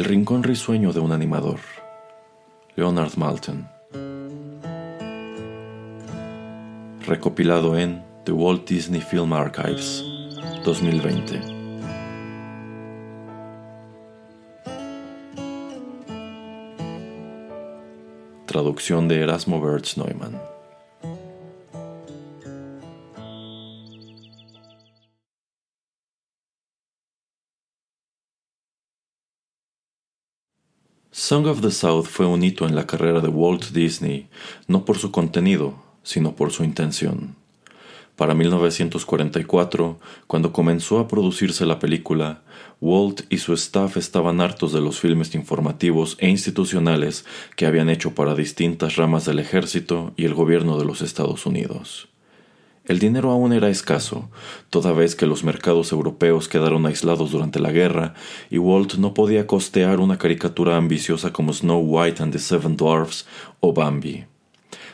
El rincón risueño de un animador. Leonard Malton. Recopilado en The Walt Disney Film Archives, 2020. Traducción de Erasmo Bertz Neumann. Song of the South fue un hito en la carrera de Walt Disney, no por su contenido, sino por su intención. Para 1944, cuando comenzó a producirse la película, Walt y su staff estaban hartos de los filmes informativos e institucionales que habían hecho para distintas ramas del ejército y el gobierno de los Estados Unidos. El dinero aún era escaso, toda vez que los mercados europeos quedaron aislados durante la guerra y Walt no podía costear una caricatura ambiciosa como Snow White and the Seven Dwarfs o Bambi.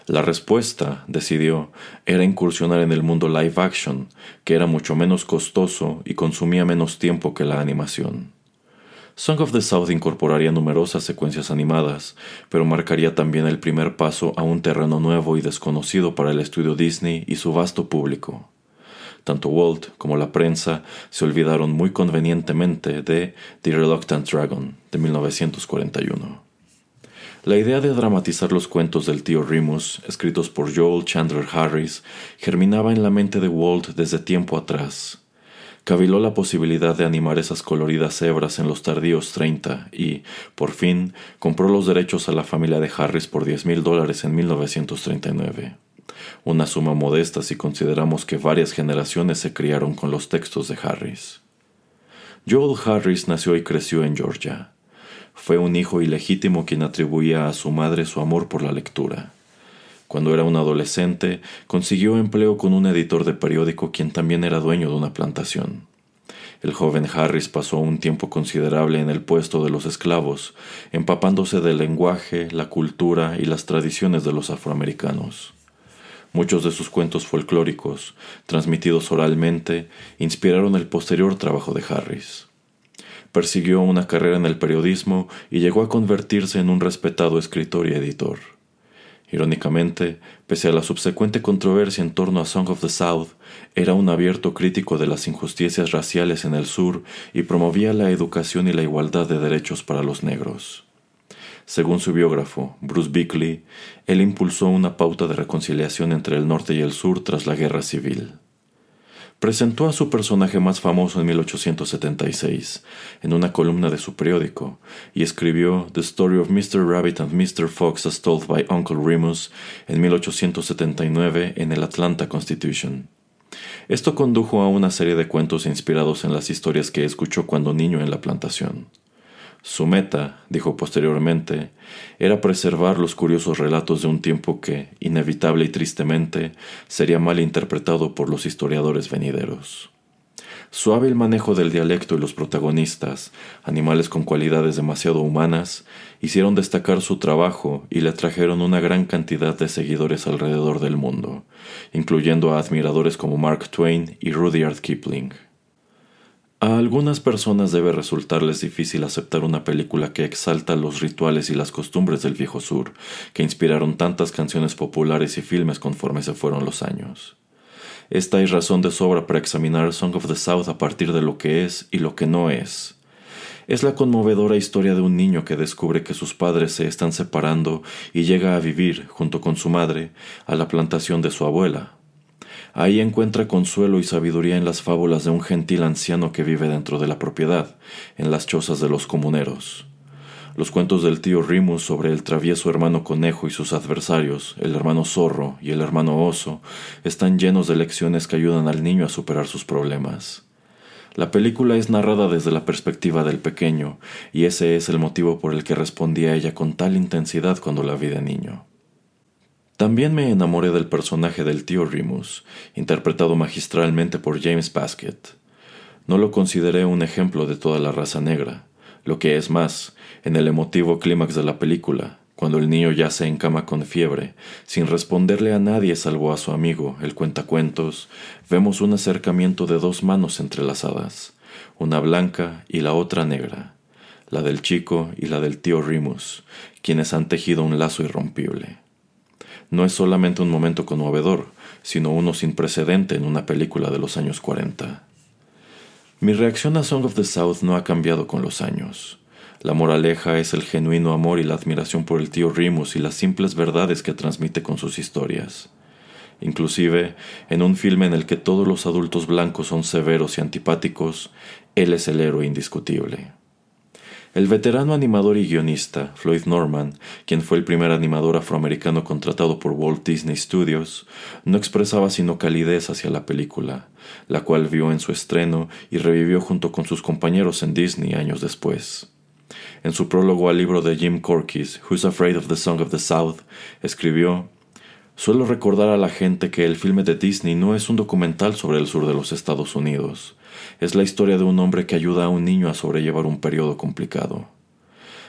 La respuesta, decidió, era incursionar en el mundo live action, que era mucho menos costoso y consumía menos tiempo que la animación. Song of the South incorporaría numerosas secuencias animadas, pero marcaría también el primer paso a un terreno nuevo y desconocido para el estudio Disney y su vasto público. Tanto Walt como la prensa se olvidaron muy convenientemente de The Reluctant Dragon de 1941. La idea de dramatizar los cuentos del tío Remus, escritos por Joel Chandler Harris, germinaba en la mente de Walt desde tiempo atrás caviló la posibilidad de animar esas coloridas hebras en los tardíos 30 y, por fin, compró los derechos a la familia de Harris por diez mil dólares en 1939. Una suma modesta si consideramos que varias generaciones se criaron con los textos de Harris. Joel Harris nació y creció en Georgia. Fue un hijo ilegítimo quien atribuía a su madre su amor por la lectura. Cuando era un adolescente, consiguió empleo con un editor de periódico quien también era dueño de una plantación. El joven Harris pasó un tiempo considerable en el puesto de los esclavos, empapándose del lenguaje, la cultura y las tradiciones de los afroamericanos. Muchos de sus cuentos folclóricos, transmitidos oralmente, inspiraron el posterior trabajo de Harris. Persiguió una carrera en el periodismo y llegó a convertirse en un respetado escritor y editor. Irónicamente, pese a la subsecuente controversia en torno a Song of the South, era un abierto crítico de las injusticias raciales en el sur y promovía la educación y la igualdad de derechos para los negros. Según su biógrafo, Bruce Bickley, él impulsó una pauta de reconciliación entre el norte y el sur tras la guerra civil presentó a su personaje más famoso en 1876 en una columna de su periódico y escribió The Story of Mr. Rabbit and Mr. Fox as Told by Uncle Remus en 1879 en el Atlanta Constitution. Esto condujo a una serie de cuentos inspirados en las historias que escuchó cuando niño en la plantación. Su meta, dijo posteriormente, era preservar los curiosos relatos de un tiempo que, inevitable y tristemente, sería mal interpretado por los historiadores venideros. Su hábil manejo del dialecto y los protagonistas, animales con cualidades demasiado humanas, hicieron destacar su trabajo y le trajeron una gran cantidad de seguidores alrededor del mundo, incluyendo a admiradores como Mark Twain y Rudyard Kipling. A algunas personas debe resultarles difícil aceptar una película que exalta los rituales y las costumbres del viejo sur, que inspiraron tantas canciones populares y filmes conforme se fueron los años. Esta es razón de sobra para examinar Song of the South a partir de lo que es y lo que no es. Es la conmovedora historia de un niño que descubre que sus padres se están separando y llega a vivir, junto con su madre, a la plantación de su abuela, Ahí encuentra consuelo y sabiduría en las fábulas de un gentil anciano que vive dentro de la propiedad, en las chozas de los comuneros. Los cuentos del tío Rimus sobre el travieso hermano conejo y sus adversarios, el hermano zorro y el hermano oso, están llenos de lecciones que ayudan al niño a superar sus problemas. La película es narrada desde la perspectiva del pequeño, y ese es el motivo por el que respondí a ella con tal intensidad cuando la vi de niño. También me enamoré del personaje del tío Remus, interpretado magistralmente por James Baskett. No lo consideré un ejemplo de toda la raza negra, lo que es más, en el emotivo clímax de la película, cuando el niño yace en cama con fiebre, sin responderle a nadie salvo a su amigo, el cuentacuentos, vemos un acercamiento de dos manos entrelazadas, una blanca y la otra negra, la del chico y la del tío Remus, quienes han tejido un lazo irrompible. No es solamente un momento conmovedor, sino uno sin precedente en una película de los años 40. Mi reacción a Song of the South no ha cambiado con los años. La moraleja es el genuino amor y la admiración por el tío Remus y las simples verdades que transmite con sus historias. Inclusive, en un filme en el que todos los adultos blancos son severos y antipáticos, él es el héroe indiscutible. El veterano animador y guionista, Floyd Norman, quien fue el primer animador afroamericano contratado por Walt Disney Studios, no expresaba sino calidez hacia la película, la cual vio en su estreno y revivió junto con sus compañeros en Disney años después. En su prólogo al libro de Jim Corkis, Who's Afraid of the Song of the South, escribió Suelo recordar a la gente que el filme de Disney no es un documental sobre el sur de los Estados Unidos. Es la historia de un hombre que ayuda a un niño a sobrellevar un periodo complicado.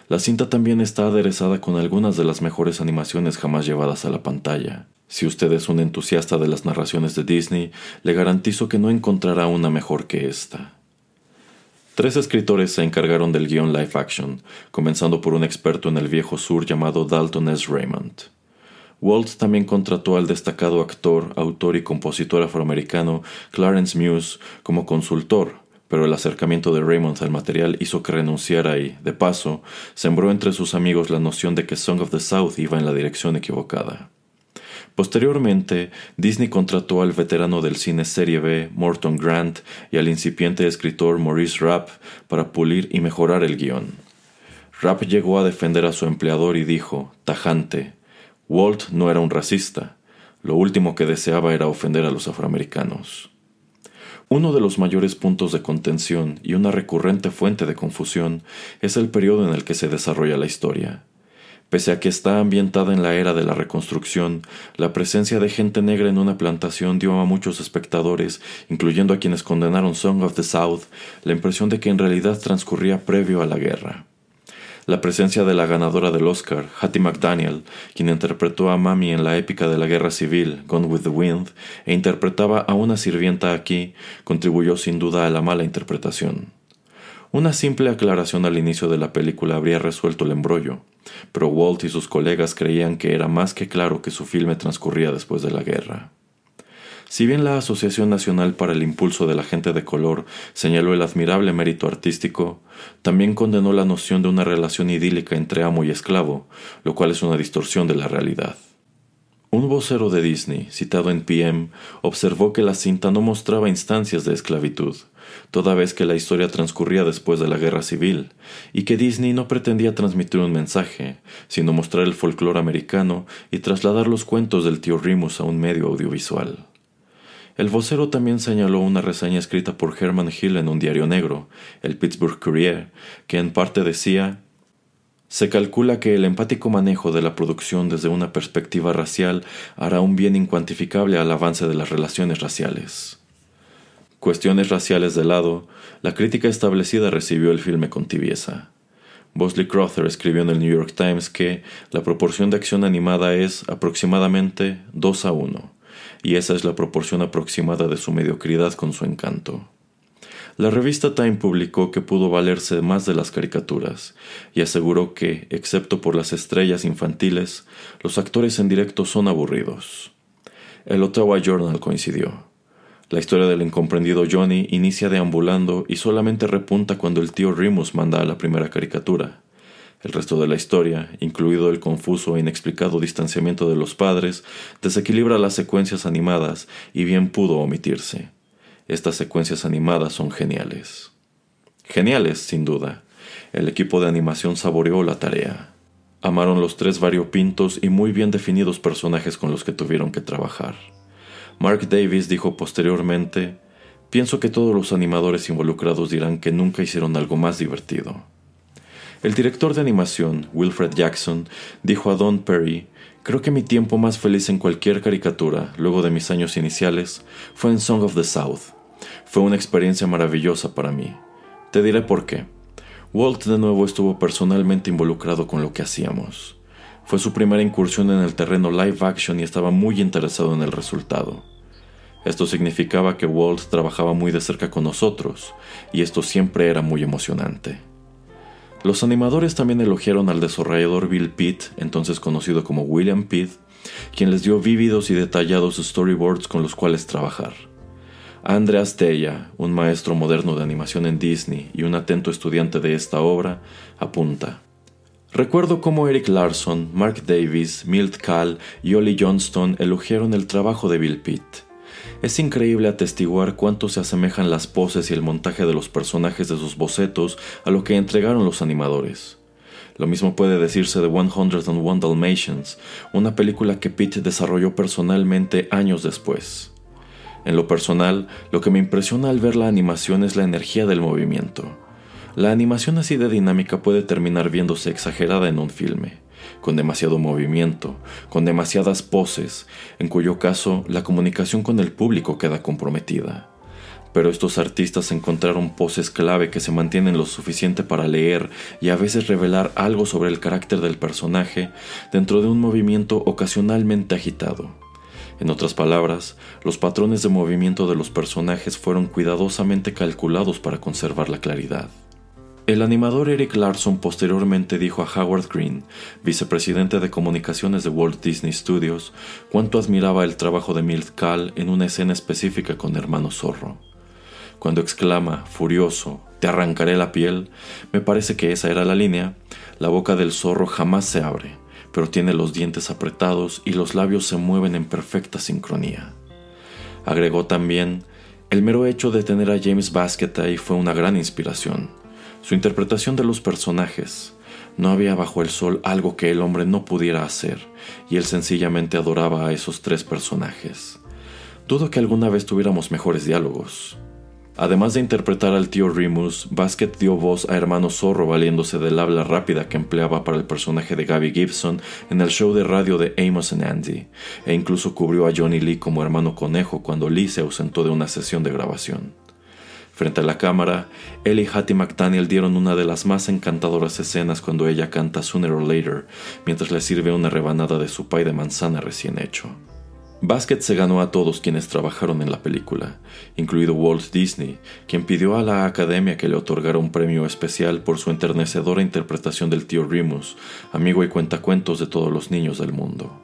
La cinta también está aderezada con algunas de las mejores animaciones jamás llevadas a la pantalla. Si usted es un entusiasta de las narraciones de Disney, le garantizo que no encontrará una mejor que esta. Tres escritores se encargaron del guion live action, comenzando por un experto en el viejo sur llamado Dalton S. Raymond. Walt también contrató al destacado actor, autor y compositor afroamericano Clarence Muse como consultor, pero el acercamiento de Raymond al material hizo que renunciara y, de paso, sembró entre sus amigos la noción de que Song of the South iba en la dirección equivocada. Posteriormente, Disney contrató al veterano del cine serie B, Morton Grant, y al incipiente escritor Maurice Rapp para pulir y mejorar el guion. Rapp llegó a defender a su empleador y dijo, tajante, Walt no era un racista, lo último que deseaba era ofender a los afroamericanos. Uno de los mayores puntos de contención y una recurrente fuente de confusión es el periodo en el que se desarrolla la historia. Pese a que está ambientada en la era de la reconstrucción, la presencia de gente negra en una plantación dio a muchos espectadores, incluyendo a quienes condenaron Song of the South, la impresión de que en realidad transcurría previo a la guerra. La presencia de la ganadora del Oscar, Hattie McDaniel, quien interpretó a Mami en la épica de la guerra civil, Gone with the Wind, e interpretaba a una sirvienta aquí, contribuyó sin duda a la mala interpretación. Una simple aclaración al inicio de la película habría resuelto el embrollo, pero Walt y sus colegas creían que era más que claro que su filme transcurría después de la guerra. Si bien la Asociación Nacional para el Impulso de la Gente de Color señaló el admirable mérito artístico, también condenó la noción de una relación idílica entre amo y esclavo, lo cual es una distorsión de la realidad. Un vocero de Disney, citado en PM, observó que la cinta no mostraba instancias de esclavitud, toda vez que la historia transcurría después de la guerra civil, y que Disney no pretendía transmitir un mensaje, sino mostrar el folclore americano y trasladar los cuentos del tío Remus a un medio audiovisual. El vocero también señaló una reseña escrita por Herman Hill en un diario negro, el Pittsburgh Courier, que en parte decía se calcula que el empático manejo de la producción desde una perspectiva racial hará un bien incuantificable al avance de las relaciones raciales. Cuestiones raciales de lado, la crítica establecida recibió el filme con tibieza. Bosley Crowther escribió en el New York Times que la proporción de acción animada es aproximadamente 2 a 1, y esa es la proporción aproximada de su mediocridad con su encanto. La revista Time publicó que pudo valerse más de las caricaturas y aseguró que, excepto por las estrellas infantiles, los actores en directo son aburridos. El Ottawa Journal coincidió. La historia del incomprendido Johnny inicia deambulando y solamente repunta cuando el tío Remus manda a la primera caricatura. El resto de la historia, incluido el confuso e inexplicado distanciamiento de los padres, desequilibra las secuencias animadas y bien pudo omitirse. Estas secuencias animadas son geniales. Geniales, sin duda. El equipo de animación saboreó la tarea. Amaron los tres variopintos y muy bien definidos personajes con los que tuvieron que trabajar. Mark Davis dijo posteriormente, Pienso que todos los animadores involucrados dirán que nunca hicieron algo más divertido. El director de animación, Wilfred Jackson, dijo a Don Perry, creo que mi tiempo más feliz en cualquier caricatura, luego de mis años iniciales, fue en Song of the South. Fue una experiencia maravillosa para mí. Te diré por qué. Walt de nuevo estuvo personalmente involucrado con lo que hacíamos. Fue su primera incursión en el terreno live action y estaba muy interesado en el resultado. Esto significaba que Walt trabajaba muy de cerca con nosotros, y esto siempre era muy emocionante. Los animadores también elogiaron al desarrollador Bill Pitt, entonces conocido como William Pitt, quien les dio vívidos y detallados storyboards con los cuales trabajar. Andreas Teya, un maestro moderno de animación en Disney y un atento estudiante de esta obra, apunta. Recuerdo cómo Eric Larson, Mark Davis, Milt Kahl y Ollie Johnston elogiaron el trabajo de Bill Pitt. Es increíble atestiguar cuánto se asemejan las poses y el montaje de los personajes de sus bocetos a lo que entregaron los animadores. Lo mismo puede decirse de 101 Dalmatians, una película que Pitt desarrolló personalmente años después. En lo personal, lo que me impresiona al ver la animación es la energía del movimiento. La animación así de dinámica puede terminar viéndose exagerada en un filme con demasiado movimiento, con demasiadas poses, en cuyo caso la comunicación con el público queda comprometida. Pero estos artistas encontraron poses clave que se mantienen lo suficiente para leer y a veces revelar algo sobre el carácter del personaje dentro de un movimiento ocasionalmente agitado. En otras palabras, los patrones de movimiento de los personajes fueron cuidadosamente calculados para conservar la claridad. El animador Eric Larson posteriormente dijo a Howard Green, vicepresidente de comunicaciones de Walt Disney Studios, cuánto admiraba el trabajo de Milt Kahl en una escena específica con Hermano Zorro. Cuando exclama, furioso, te arrancaré la piel, me parece que esa era la línea, la boca del zorro jamás se abre, pero tiene los dientes apretados y los labios se mueven en perfecta sincronía. Agregó también, el mero hecho de tener a James Baskett ahí fue una gran inspiración su interpretación de los personajes. No había bajo el sol algo que el hombre no pudiera hacer, y él sencillamente adoraba a esos tres personajes. Dudo que alguna vez tuviéramos mejores diálogos. Además de interpretar al tío Remus, Basket dio voz a Hermano Zorro valiéndose del habla rápida que empleaba para el personaje de Gabby Gibson en el show de radio de Amos and Andy, e incluso cubrió a Johnny Lee como Hermano Conejo cuando Lee se ausentó de una sesión de grabación. Frente a la cámara, él y Hattie McDaniel dieron una de las más encantadoras escenas cuando ella canta Sooner or Later, mientras le sirve una rebanada de su pie de manzana recién hecho. Basket se ganó a todos quienes trabajaron en la película, incluido Walt Disney, quien pidió a la academia que le otorgara un premio especial por su enternecedora interpretación del tío Remus, amigo y cuentacuentos de todos los niños del mundo.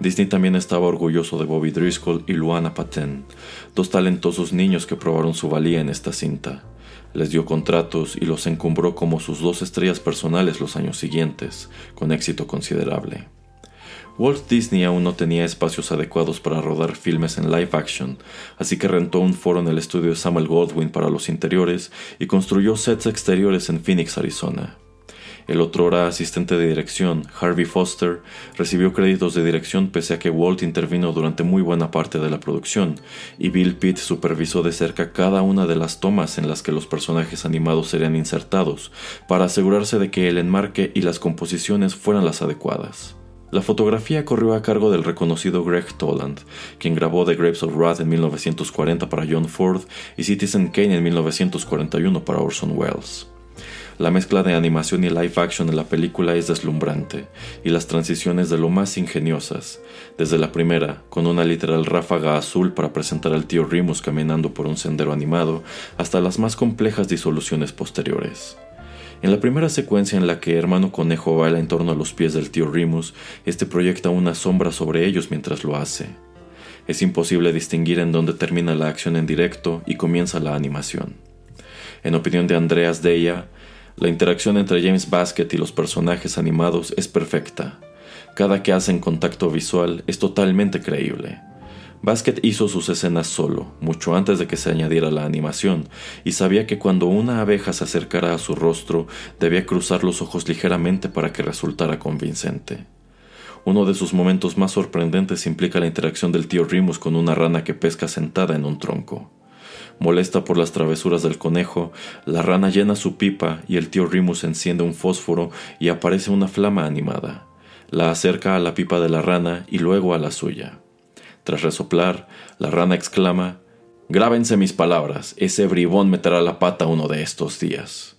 Disney también estaba orgulloso de Bobby Driscoll y Luana Paten, dos talentosos niños que probaron su valía en esta cinta. Les dio contratos y los encumbró como sus dos estrellas personales los años siguientes, con éxito considerable. Walt Disney aún no tenía espacios adecuados para rodar filmes en live action, así que rentó un foro en el estudio de Samuel Goldwyn para los interiores y construyó sets exteriores en Phoenix, Arizona. El otrora asistente de dirección, Harvey Foster, recibió créditos de dirección pese a que Walt intervino durante muy buena parte de la producción, y Bill Pitt supervisó de cerca cada una de las tomas en las que los personajes animados serían insertados, para asegurarse de que el enmarque y las composiciones fueran las adecuadas. La fotografía corrió a cargo del reconocido Greg Toland, quien grabó The Grapes of Wrath en 1940 para John Ford y Citizen Kane en 1941 para Orson Welles. La mezcla de animación y live action en la película es deslumbrante, y las transiciones de lo más ingeniosas, desde la primera, con una literal ráfaga azul para presentar al tío Remus caminando por un sendero animado, hasta las más complejas disoluciones posteriores. En la primera secuencia en la que Hermano Conejo baila en torno a los pies del tío Remus, este proyecta una sombra sobre ellos mientras lo hace. Es imposible distinguir en dónde termina la acción en directo y comienza la animación. En opinión de Andreas Deya, la interacción entre James Basket y los personajes animados es perfecta. Cada que hacen contacto visual es totalmente creíble. Basket hizo sus escenas solo, mucho antes de que se añadiera la animación, y sabía que cuando una abeja se acercara a su rostro debía cruzar los ojos ligeramente para que resultara convincente. Uno de sus momentos más sorprendentes implica la interacción del tío Remus con una rana que pesca sentada en un tronco. Molesta por las travesuras del conejo, la rana llena su pipa y el tío Rimus enciende un fósforo y aparece una flama animada. La acerca a la pipa de la rana y luego a la suya. Tras resoplar, la rana exclama Grábense mis palabras, ese bribón meterá la pata uno de estos días.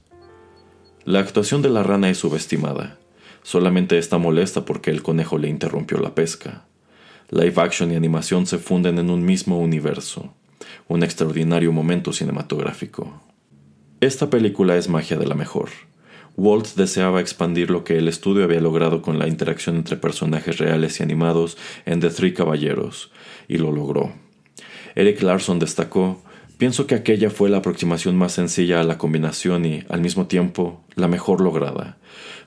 La actuación de la rana es subestimada. Solamente está molesta porque el conejo le interrumpió la pesca. Live action y animación se funden en un mismo universo, un extraordinario momento cinematográfico. Esta película es magia de la mejor. Walt deseaba expandir lo que el estudio había logrado con la interacción entre personajes reales y animados en The Three Caballeros, y lo logró. Eric Larson destacó, pienso que aquella fue la aproximación más sencilla a la combinación y, al mismo tiempo, la mejor lograda.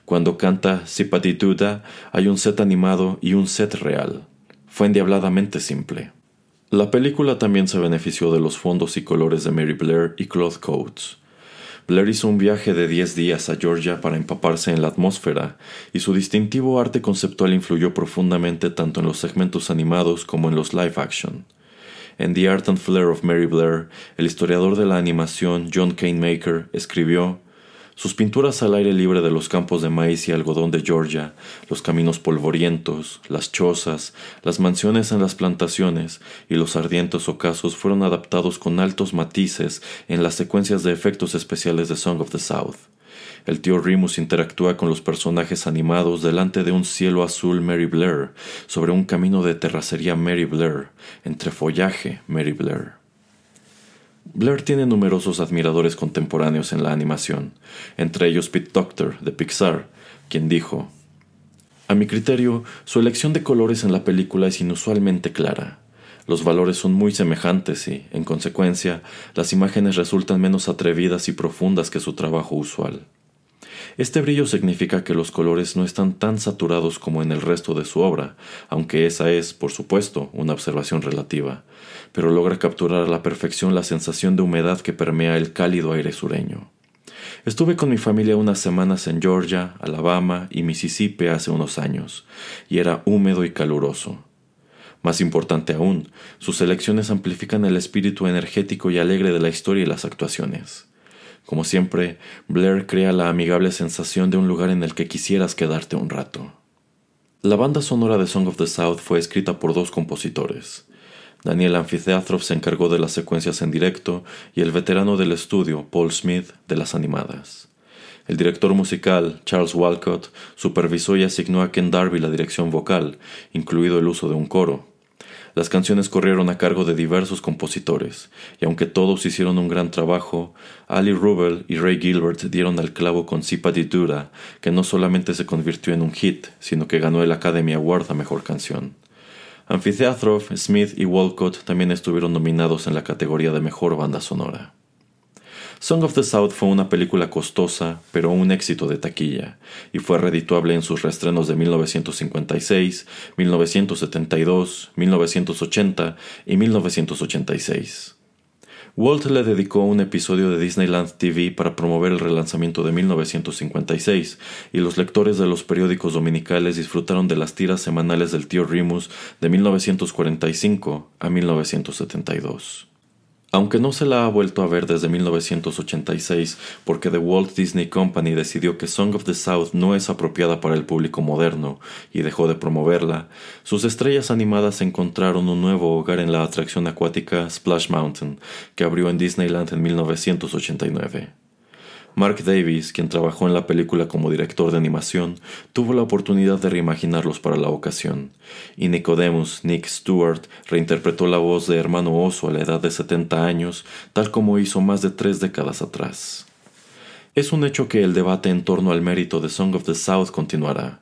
Cuando canta Sipatituda hay un set animado y un set real. Fue endiabladamente simple. La película también se benefició de los fondos y colores de Mary Blair y Claude Coates. Blair hizo un viaje de 10 días a Georgia para empaparse en la atmósfera, y su distintivo arte conceptual influyó profundamente tanto en los segmentos animados como en los live action. En The Art and Flair of Mary Blair, el historiador de la animación John Maker escribió sus pinturas al aire libre de los campos de maíz y algodón de Georgia, los caminos polvorientos, las chozas, las mansiones en las plantaciones y los ardientes ocasos fueron adaptados con altos matices en las secuencias de efectos especiales de Song of the South. El tío Remus interactúa con los personajes animados delante de un cielo azul Mary Blair, sobre un camino de terracería Mary Blair, entre follaje Mary Blair. Blair tiene numerosos admiradores contemporáneos en la animación, entre ellos Pete Doctor de Pixar, quien dijo, A mi criterio, su elección de colores en la película es inusualmente clara. Los valores son muy semejantes y, en consecuencia, las imágenes resultan menos atrevidas y profundas que su trabajo usual. Este brillo significa que los colores no están tan saturados como en el resto de su obra, aunque esa es, por supuesto, una observación relativa, pero logra capturar a la perfección la sensación de humedad que permea el cálido aire sureño. Estuve con mi familia unas semanas en Georgia, Alabama y Mississippi hace unos años, y era húmedo y caluroso. Más importante aún, sus elecciones amplifican el espíritu energético y alegre de la historia y las actuaciones. Como siempre, Blair crea la amigable sensación de un lugar en el que quisieras quedarte un rato. La banda sonora de Song of the South fue escrita por dos compositores. Daniel Amphitheatroff se encargó de las secuencias en directo y el veterano del estudio, Paul Smith, de las animadas. El director musical, Charles Walcott, supervisó y asignó a Ken Darby la dirección vocal, incluido el uso de un coro. Las canciones corrieron a cargo de diversos compositores, y aunque todos hicieron un gran trabajo, Ali Rubel y Ray Gilbert dieron al clavo con Sipa Dura, que no solamente se convirtió en un hit, sino que ganó el Academy Award a Mejor Canción. Amphitheatroff, Smith y Walcott también estuvieron nominados en la categoría de Mejor Banda Sonora. Song of the South fue una película costosa, pero un éxito de taquilla, y fue redituable en sus reestrenos de 1956, 1972, 1980 y 1986. Walt le dedicó un episodio de Disneyland TV para promover el relanzamiento de 1956, y los lectores de los periódicos dominicales disfrutaron de las tiras semanales del tío Remus de 1945 a 1972. Aunque no se la ha vuelto a ver desde 1986 porque The Walt Disney Company decidió que Song of the South no es apropiada para el público moderno y dejó de promoverla, sus estrellas animadas encontraron un nuevo hogar en la atracción acuática Splash Mountain, que abrió en Disneyland en 1989. Mark Davis, quien trabajó en la película como director de animación, tuvo la oportunidad de reimaginarlos para la ocasión, y Nicodemus Nick Stewart reinterpretó la voz de hermano oso a la edad de 70 años, tal como hizo más de tres décadas atrás. Es un hecho que el debate en torno al mérito de Song of the South continuará.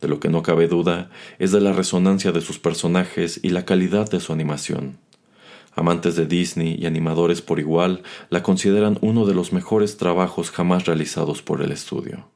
De lo que no cabe duda es de la resonancia de sus personajes y la calidad de su animación. Amantes de Disney y animadores por igual la consideran uno de los mejores trabajos jamás realizados por el estudio.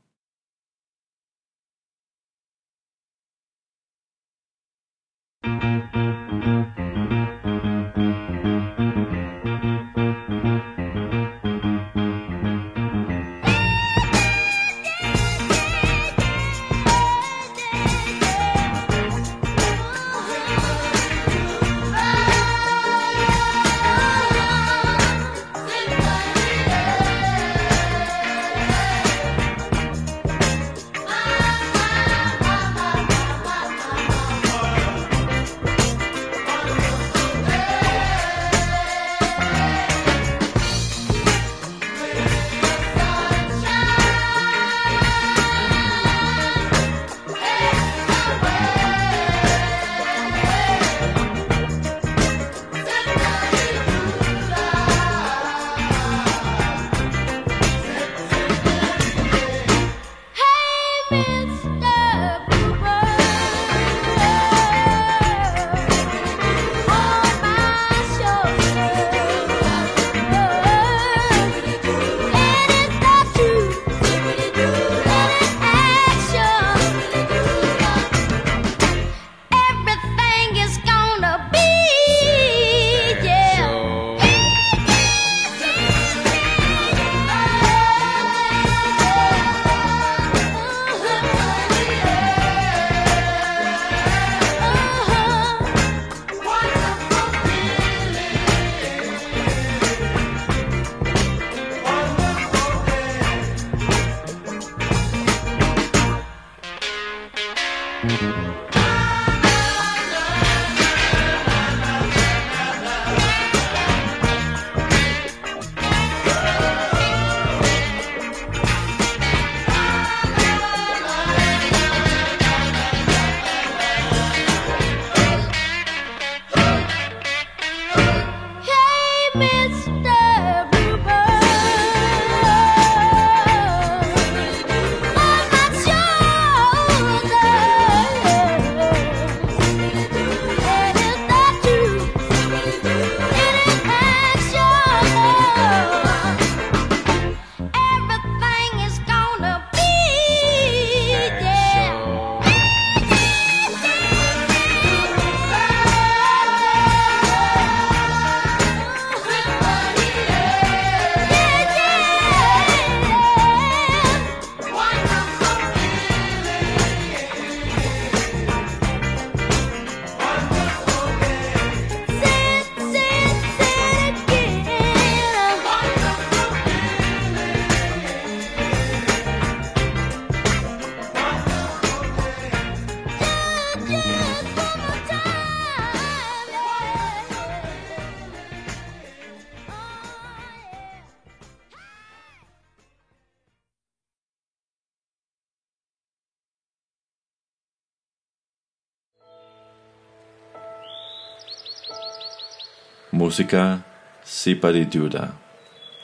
Música Sipari Duda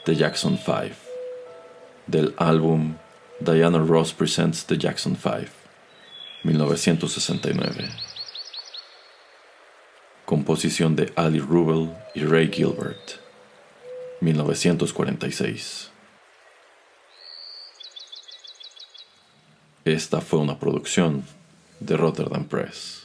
de Jackson 5 del álbum Diana Ross Presents The Jackson 5 1969 Composición de Ali Rubel y Ray Gilbert 1946 Esta fue una producción de Rotterdam Press.